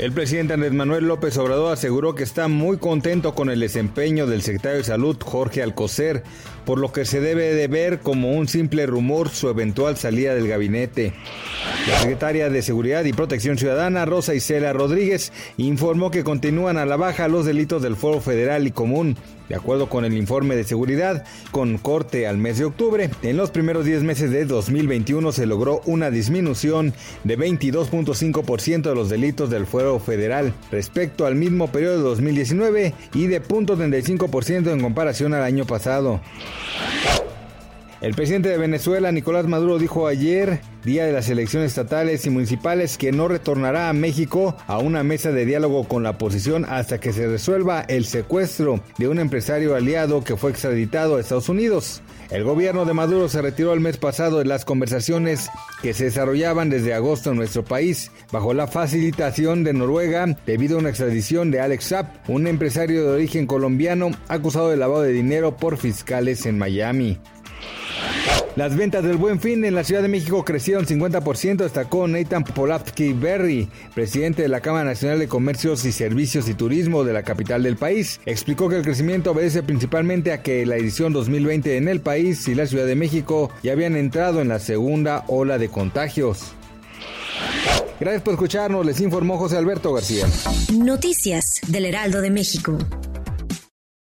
El presidente Andrés Manuel López Obrador aseguró que está muy contento con el desempeño del secretario de Salud Jorge Alcocer, por lo que se debe de ver como un simple rumor su eventual salida del gabinete. La secretaria de Seguridad y Protección Ciudadana, Rosa Isela Rodríguez, informó que continúan a la baja los delitos del Foro Federal y Común. De acuerdo con el informe de seguridad, con corte al mes de octubre, en los primeros 10 meses de 2021 se logró una disminución de 22.5% de los delitos del fuero federal respecto al mismo periodo de 2019 y de 0.35% en comparación al año pasado. El presidente de Venezuela, Nicolás Maduro, dijo ayer, día de las elecciones estatales y municipales, que no retornará a México a una mesa de diálogo con la oposición hasta que se resuelva el secuestro de un empresario aliado que fue extraditado a Estados Unidos. El gobierno de Maduro se retiró el mes pasado de las conversaciones que se desarrollaban desde agosto en nuestro país, bajo la facilitación de Noruega, debido a una extradición de Alex Sapp, un empresario de origen colombiano acusado de lavado de dinero por fiscales en Miami. Las ventas del Buen Fin en la Ciudad de México crecieron 50%, destacó Nathan Polavsky Berry, presidente de la Cámara Nacional de Comercios y Servicios y Turismo de la capital del país. Explicó que el crecimiento obedece principalmente a que la edición 2020 en el país y la Ciudad de México ya habían entrado en la segunda ola de contagios. Gracias por escucharnos, les informó José Alberto García. Noticias del Heraldo de México.